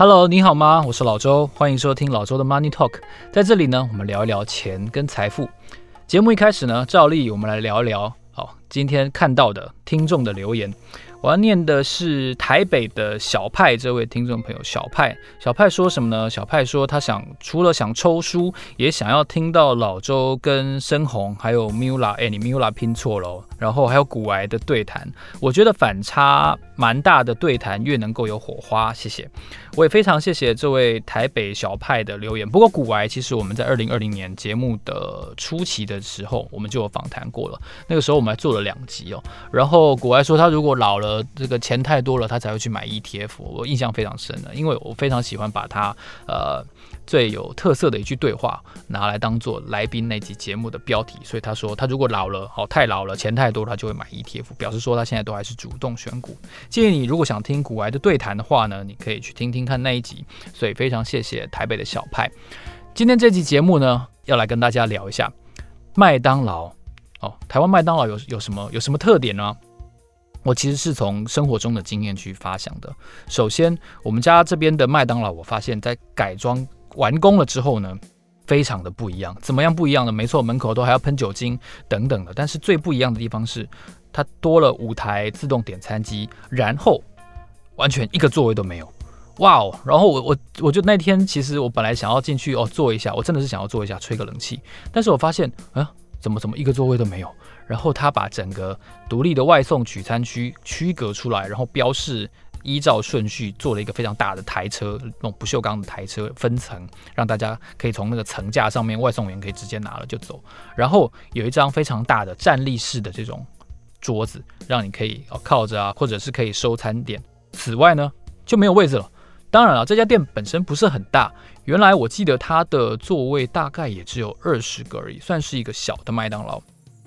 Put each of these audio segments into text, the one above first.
Hello，你好吗？我是老周，欢迎收听老周的 Money Talk。在这里呢，我们聊一聊钱跟财富。节目一开始呢，照例我们来聊一聊，好，今天看到的听众的留言。我要念的是台北的小派这位听众朋友，小派，小派说什么呢？小派说他想除了想抽书，也想要听到老周跟深红还有 Mula，哎，你 Mula 拼错了，然后还有古癌的对谈，我觉得反差蛮大的对谈越能够有火花，谢谢。我也非常谢谢这位台北小派的留言。不过股癌其实我们在二零二零年节目的初期的时候，我们就有访谈过了，那个时候我们还做了两集哦。然后股癌说他如果老了。这个钱太多了，他才会去买 ETF。我印象非常深的，因为我非常喜欢把他呃最有特色的一句对话拿来当做来宾那集节目的标题。所以他说，他如果老了，好、太老了，钱太多了，他就会买 ETF，表示说他现在都还是主动选股。建议你如果想听股癌的对谈的话呢，你可以去听听看那一集。所以非常谢谢台北的小派。今天这期节目呢，要来跟大家聊一下麦当劳哦，台湾麦当劳有有什么有什么特点呢？我其实是从生活中的经验去发想的。首先，我们家这边的麦当劳，我发现在改装完工了之后呢，非常的不一样。怎么样不一样呢？没错，门口都还要喷酒精等等的。但是最不一样的地方是，它多了五台自动点餐机，然后完全一个座位都没有。哇哦！然后我我我就那天其实我本来想要进去哦坐一下，我真的是想要坐一下吹个冷气，但是我发现啊，怎么怎么一个座位都没有。然后他把整个独立的外送取餐区区隔出来，然后标示依照顺序做了一个非常大的台车，那种不锈钢的台车分层，让大家可以从那个层架上面，外送员可以直接拿了就走。然后有一张非常大的站立式的这种桌子，让你可以哦靠着啊，或者是可以收餐点。此外呢，就没有位置了。当然了，这家店本身不是很大，原来我记得它的座位大概也只有二十个而已，算是一个小的麦当劳。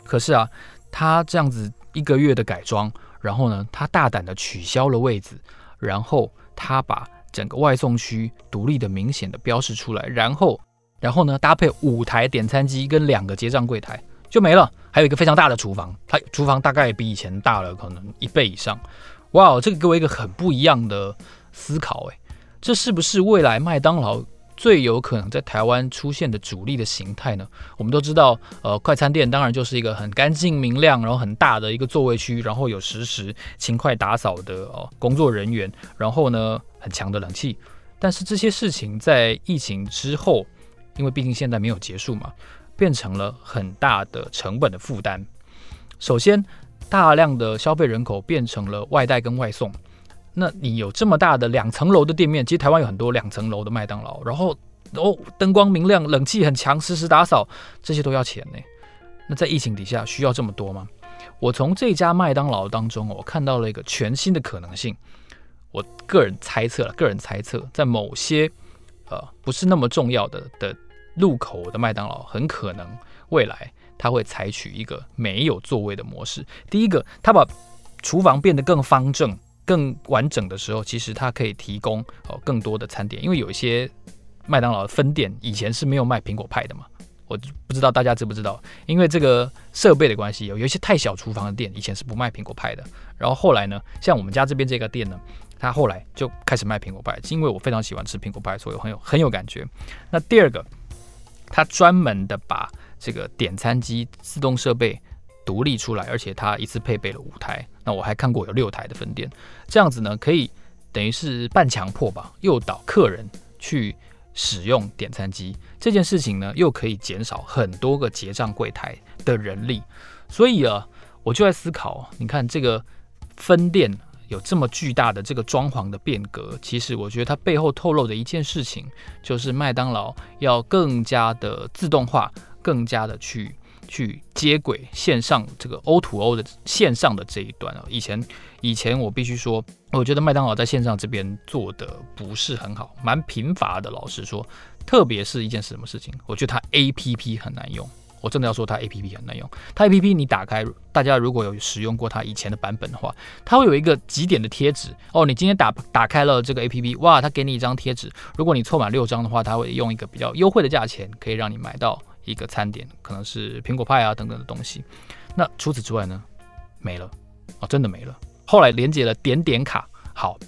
可是啊，他这样子一个月的改装，然后呢，他大胆的取消了位置，然后他把整个外送区独立的明显的标示出来，然后，然后呢，搭配五台点餐机跟两个结账柜台就没了，还有一个非常大的厨房，它厨房大概比以前大了可能一倍以上。哇，这个给我一个很不一样的思考，诶，这是不是未来麦当劳？最有可能在台湾出现的主力的形态呢？我们都知道，呃，快餐店当然就是一个很干净明亮，然后很大的一个座位区，然后有实时勤快打扫的哦工作人员，然后呢很强的冷气。但是这些事情在疫情之后，因为毕竟现在没有结束嘛，变成了很大的成本的负担。首先，大量的消费人口变成了外带跟外送。那你有这么大的两层楼的店面，其实台湾有很多两层楼的麦当劳，然后哦灯光明亮，冷气很强，实时打扫，这些都要钱呢。那在疫情底下需要这么多吗？我从这家麦当劳当中，我看到了一个全新的可能性。我个人猜测了，个人猜测，在某些呃不是那么重要的的入口的麦当劳，很可能未来它会采取一个没有座位的模式。第一个，它把厨房变得更方正。更完整的时候，其实它可以提供哦更多的餐点，因为有一些麦当劳的分店以前是没有卖苹果派的嘛，我不知道大家知不知道，因为这个设备的关系，有有一些太小厨房的店以前是不卖苹果派的，然后后来呢，像我们家这边这个店呢，它后来就开始卖苹果派，因为我非常喜欢吃苹果派，所以很有很有感觉。那第二个，它专门的把这个点餐机自动设备。独立出来，而且它一次配备了五台。那我还看过有六台的分店，这样子呢，可以等于是半强迫吧，诱导客人去使用点餐机。这件事情呢，又可以减少很多个结账柜台的人力。所以啊，我就在思考，你看这个分店有这么巨大的这个装潢的变革，其实我觉得它背后透露的一件事情，就是麦当劳要更加的自动化，更加的去。去接轨线上这个 O to O 的线上的这一端啊，以前以前我必须说，我觉得麦当劳在线上这边做的不是很好，蛮贫乏的。老实说，特别是一件什么事情，我觉得它 APP 很难用。我真的要说它 APP 很难用。它 APP 你打开，大家如果有使用过它以前的版本的话，它会有一个集点的贴纸哦。你今天打打开了这个 APP，哇，它给你一张贴纸。如果你凑满六张的话，它会用一个比较优惠的价钱，可以让你买到。一个餐点可能是苹果派啊等等的东西，那除此之外呢，没了哦，真的没了。后来连接了点点卡，好，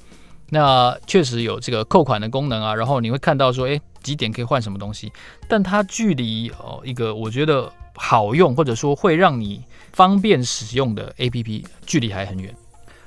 那确实有这个扣款的功能啊，然后你会看到说，诶，几点可以换什么东西，但它距离哦一个我觉得好用或者说会让你方便使用的 APP 距离还很远。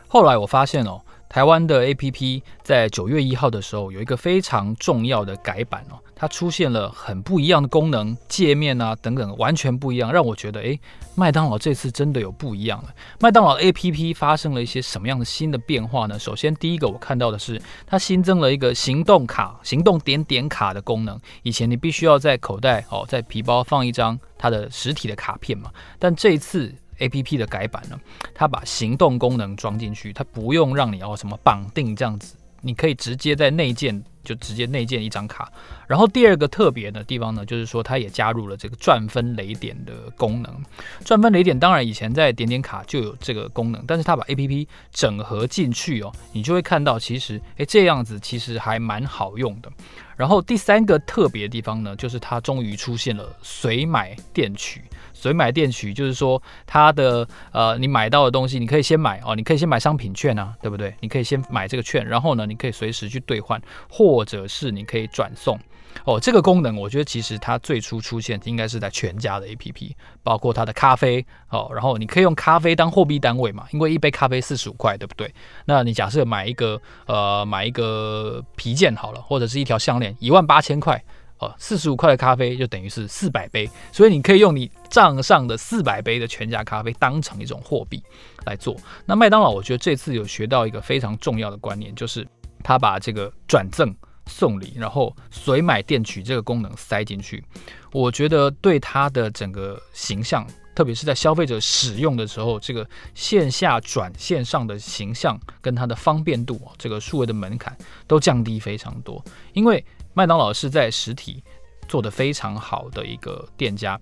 后来我发现哦。台湾的 APP 在九月一号的时候有一个非常重要的改版哦，它出现了很不一样的功能、界面啊等等，完全不一样，让我觉得诶，麦当劳这次真的有不一样了。麦当劳 APP 发生了一些什么样的新的变化呢？首先，第一个我看到的是它新增了一个行动卡、行动点点卡的功能。以前你必须要在口袋哦，在皮包放一张它的实体的卡片嘛，但这一次。A P P 的改版呢，它把行动功能装进去，它不用让你要什么绑定这样子，你可以直接在内建就直接内建一张卡。然后第二个特别的地方呢，就是说它也加入了这个赚分雷点的功能。赚分雷点当然以前在点点卡就有这个功能，但是它把 A P P 整合进去哦，你就会看到其实诶，这样子其实还蛮好用的。然后第三个特别的地方呢，就是它终于出现了随买电取。随买电取就是说，它的呃，你买到的东西，你可以先买哦，你可以先买商品券啊，对不对？你可以先买这个券，然后呢，你可以随时去兑换或，或者是你可以转送哦。这个功能，我觉得其实它最初出现应该是在全家的 APP，包括它的咖啡哦，然后你可以用咖啡当货币单位嘛，因为一杯咖啡四十五块，对不对？那你假设买一个呃，买一个皮件好了，或者是一条项链，一万八千块。哦，四十五块的咖啡就等于是四百杯，所以你可以用你账上的四百杯的全家咖啡当成一种货币来做。那麦当劳，我觉得这次有学到一个非常重要的观念，就是他把这个转赠送礼，然后随买电取这个功能塞进去。我觉得对它的整个形象，特别是在消费者使用的时候，这个线下转线上的形象跟它的方便度，这个数位的门槛都降低非常多，因为。麦当劳是在实体做得非常好的一个店家。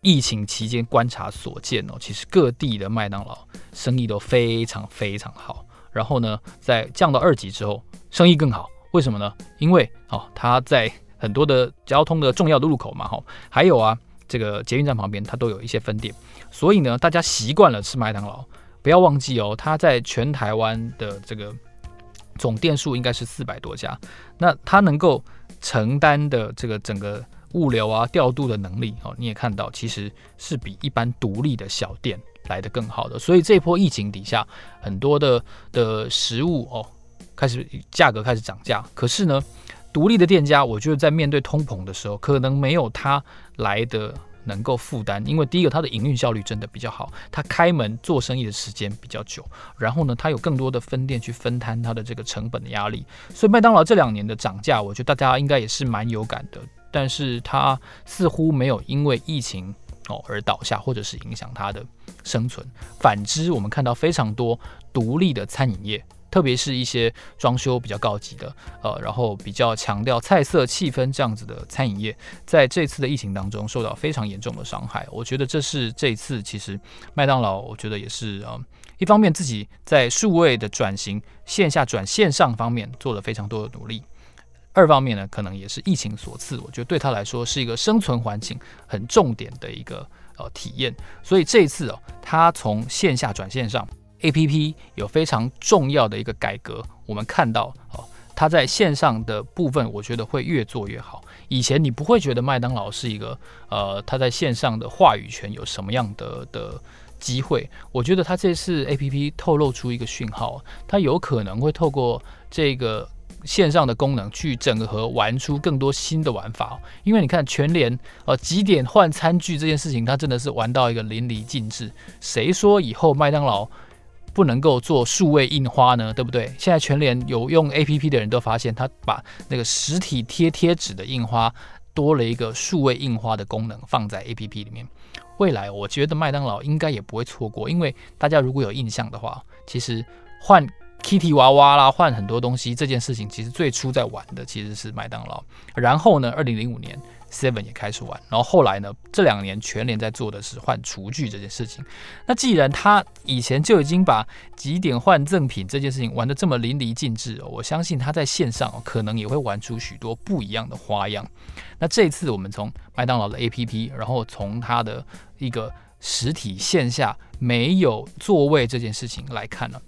疫情期间观察所见哦，其实各地的麦当劳生意都非常非常好。然后呢，在降到二级之后，生意更好。为什么呢？因为哦，它在很多的交通的重要的路口嘛，哈，还有啊，这个捷运站旁边它都有一些分店，所以呢，大家习惯了吃麦当劳。不要忘记哦，它在全台湾的这个总店数应该是四百多家，那它能够。承担的这个整个物流啊调度的能力哦，你也看到其实是比一般独立的小店来得更好的。所以这波疫情底下，很多的的食物哦开始价格开始涨价。可是呢，独立的店家，我觉得在面对通膨的时候，可能没有他来的。能够负担，因为第一个它的营运效率真的比较好，它开门做生意的时间比较久，然后呢，它有更多的分店去分摊它的这个成本的压力，所以麦当劳这两年的涨价，我觉得大家应该也是蛮有感的，但是它似乎没有因为疫情哦而倒下，或者是影响它的生存，反之，我们看到非常多独立的餐饮业。特别是一些装修比较高级的，呃，然后比较强调菜色气氛这样子的餐饮业，在这次的疫情当中受到非常严重的伤害。我觉得这是这次其实麦当劳，我觉得也是啊、一方面自己在数位的转型、线下转线上方面做了非常多的努力，二方面呢，可能也是疫情所赐，我觉得对他来说是一个生存环境很重点的一个呃体验。所以这一次哦，他从线下转线上。APP 有非常重要的一个改革，我们看到哦，它在线上的部分，我觉得会越做越好。以前你不会觉得麦当劳是一个呃，它在线上的话语权有什么样的的机会？我觉得它这次 APP 透露出一个讯号，它有可能会透过这个线上的功能去整合玩出更多新的玩法。因为你看全联呃几点换餐具这件事情，它真的是玩到一个淋漓尽致。谁说以后麦当劳不能够做数位印花呢，对不对？现在全联有用 APP 的人都发现，他把那个实体贴贴纸的印花多了一个数位印花的功能放在 APP 里面。未来我觉得麦当劳应该也不会错过，因为大家如果有印象的话，其实换 Kitty 娃娃啦，换很多东西这件事情，其实最初在玩的其实是麦当劳。然后呢，二零零五年。Seven 也开始玩，然后后来呢，这两年全联在做的是换厨具这件事情。那既然他以前就已经把几点换赠品这件事情玩得这么淋漓尽致，我相信他在线上可能也会玩出许多不一样的花样。那这次我们从麦当劳的 APP，然后从它的一个实体线下没有座位这件事情来看呢，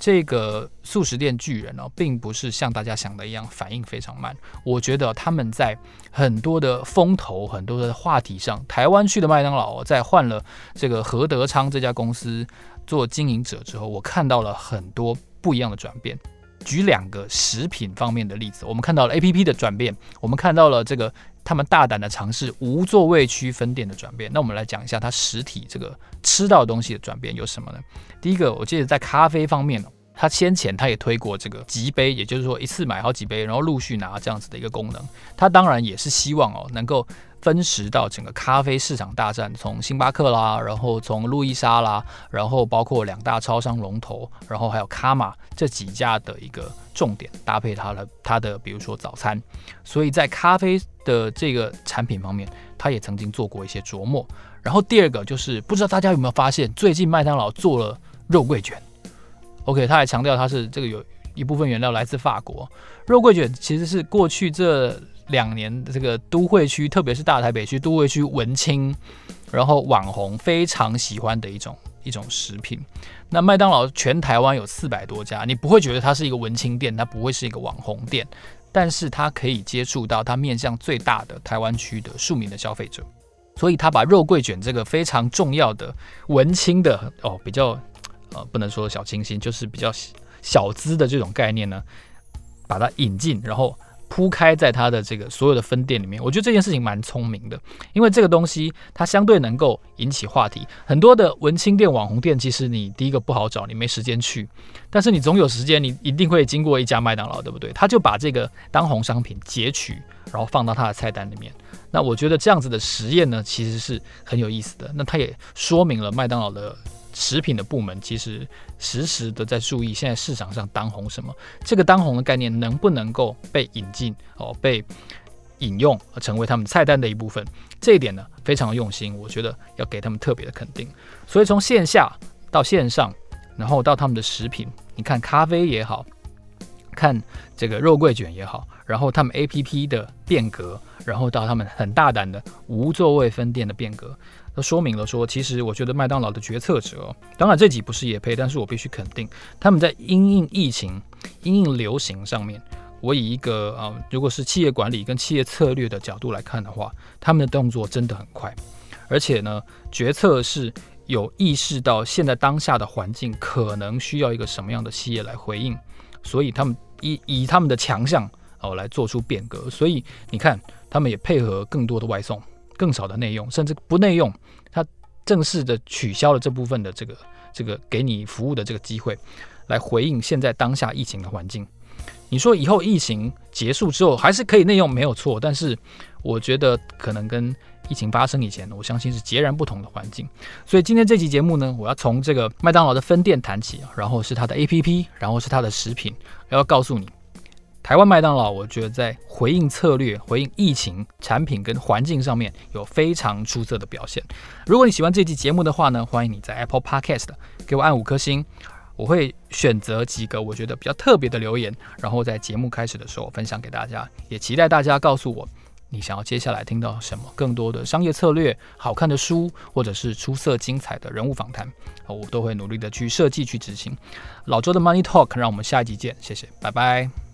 这个速食店巨人哦，并不是像大家想的一样反应非常慢。我觉得他们在很多的风头、很多的话题上，台湾区的麦当劳在换了这个何德昌这家公司做经营者之后，我看到了很多不一样的转变。举两个食品方面的例子，我们看到了 APP 的转变，我们看到了这个他们大胆的尝试无座位区分店的转变。那我们来讲一下它实体这个吃到东西的转变有什么呢？第一个，我记得在咖啡方面，它先前它也推过这个集杯，也就是说一次买好几杯，然后陆续拿这样子的一个功能。它当然也是希望哦能够。分食到整个咖啡市场大战，从星巴克啦，然后从路易莎啦，然后包括两大超商龙头，然后还有卡玛这几家的一个重点搭配它的它的比如说早餐，所以在咖啡的这个产品方面，它也曾经做过一些琢磨。然后第二个就是不知道大家有没有发现，最近麦当劳做了肉桂卷，OK，他还强调它是这个有一部分原料来自法国，肉桂卷其实是过去这。两年这个都会区，特别是大台北区都会区文青，然后网红非常喜欢的一种一种食品。那麦当劳全台湾有四百多家，你不会觉得它是一个文青店，它不会是一个网红店，但是它可以接触到它面向最大的台湾区的庶民的消费者，所以它把肉桂卷这个非常重要的文青的哦，比较呃不能说小清新，就是比较小资的这种概念呢，把它引进，然后。铺开在它的这个所有的分店里面，我觉得这件事情蛮聪明的，因为这个东西它相对能够引起话题。很多的文青店、网红店，其实你第一个不好找，你没时间去，但是你总有时间，你一定会经过一家麦当劳，对不对？他就把这个当红商品截取，然后放到他的菜单里面。那我觉得这样子的实验呢，其实是很有意思的。那它也说明了麦当劳的。食品的部门其实时时的在注意现在市场上当红什么，这个当红的概念能不能够被引进哦，被引用成为他们菜单的一部分，这一点呢非常用心，我觉得要给他们特别的肯定。所以从线下到线上，然后到他们的食品，你看咖啡也好，看这个肉桂卷也好，然后他们 APP 的变革，然后到他们很大胆的无座位分店的变革。说明了说，其实我觉得麦当劳的决策者，当然这集不是也配，但是我必须肯定他们在因应疫情、因应流行上面，我以一个啊，如果是企业管理跟企业策略的角度来看的话，他们的动作真的很快，而且呢，决策是有意识到现在当下的环境可能需要一个什么样的企业来回应，所以他们以以他们的强项哦来做出变革，所以你看，他们也配合更多的外送。更少的内用，甚至不内用，它正式的取消了这部分的这个这个给你服务的这个机会，来回应现在当下疫情的环境。你说以后疫情结束之后还是可以内用没有错，但是我觉得可能跟疫情发生以前，我相信是截然不同的环境。所以今天这期节目呢，我要从这个麦当劳的分店谈起，然后是它的 APP，然后是它的食品，要告诉你。台湾麦当劳，我觉得在回应策略、回应疫情、产品跟环境上面有非常出色的表现。如果你喜欢这期节目的话呢，欢迎你在 Apple Podcast 给我按五颗星，我会选择几个我觉得比较特别的留言，然后在节目开始的时候分享给大家。也期待大家告诉我，你想要接下来听到什么更多的商业策略、好看的书，或者是出色精彩的人物访谈，我都会努力的去设计、去执行。老周的 Money Talk，让我们下一集见，谢谢，拜拜。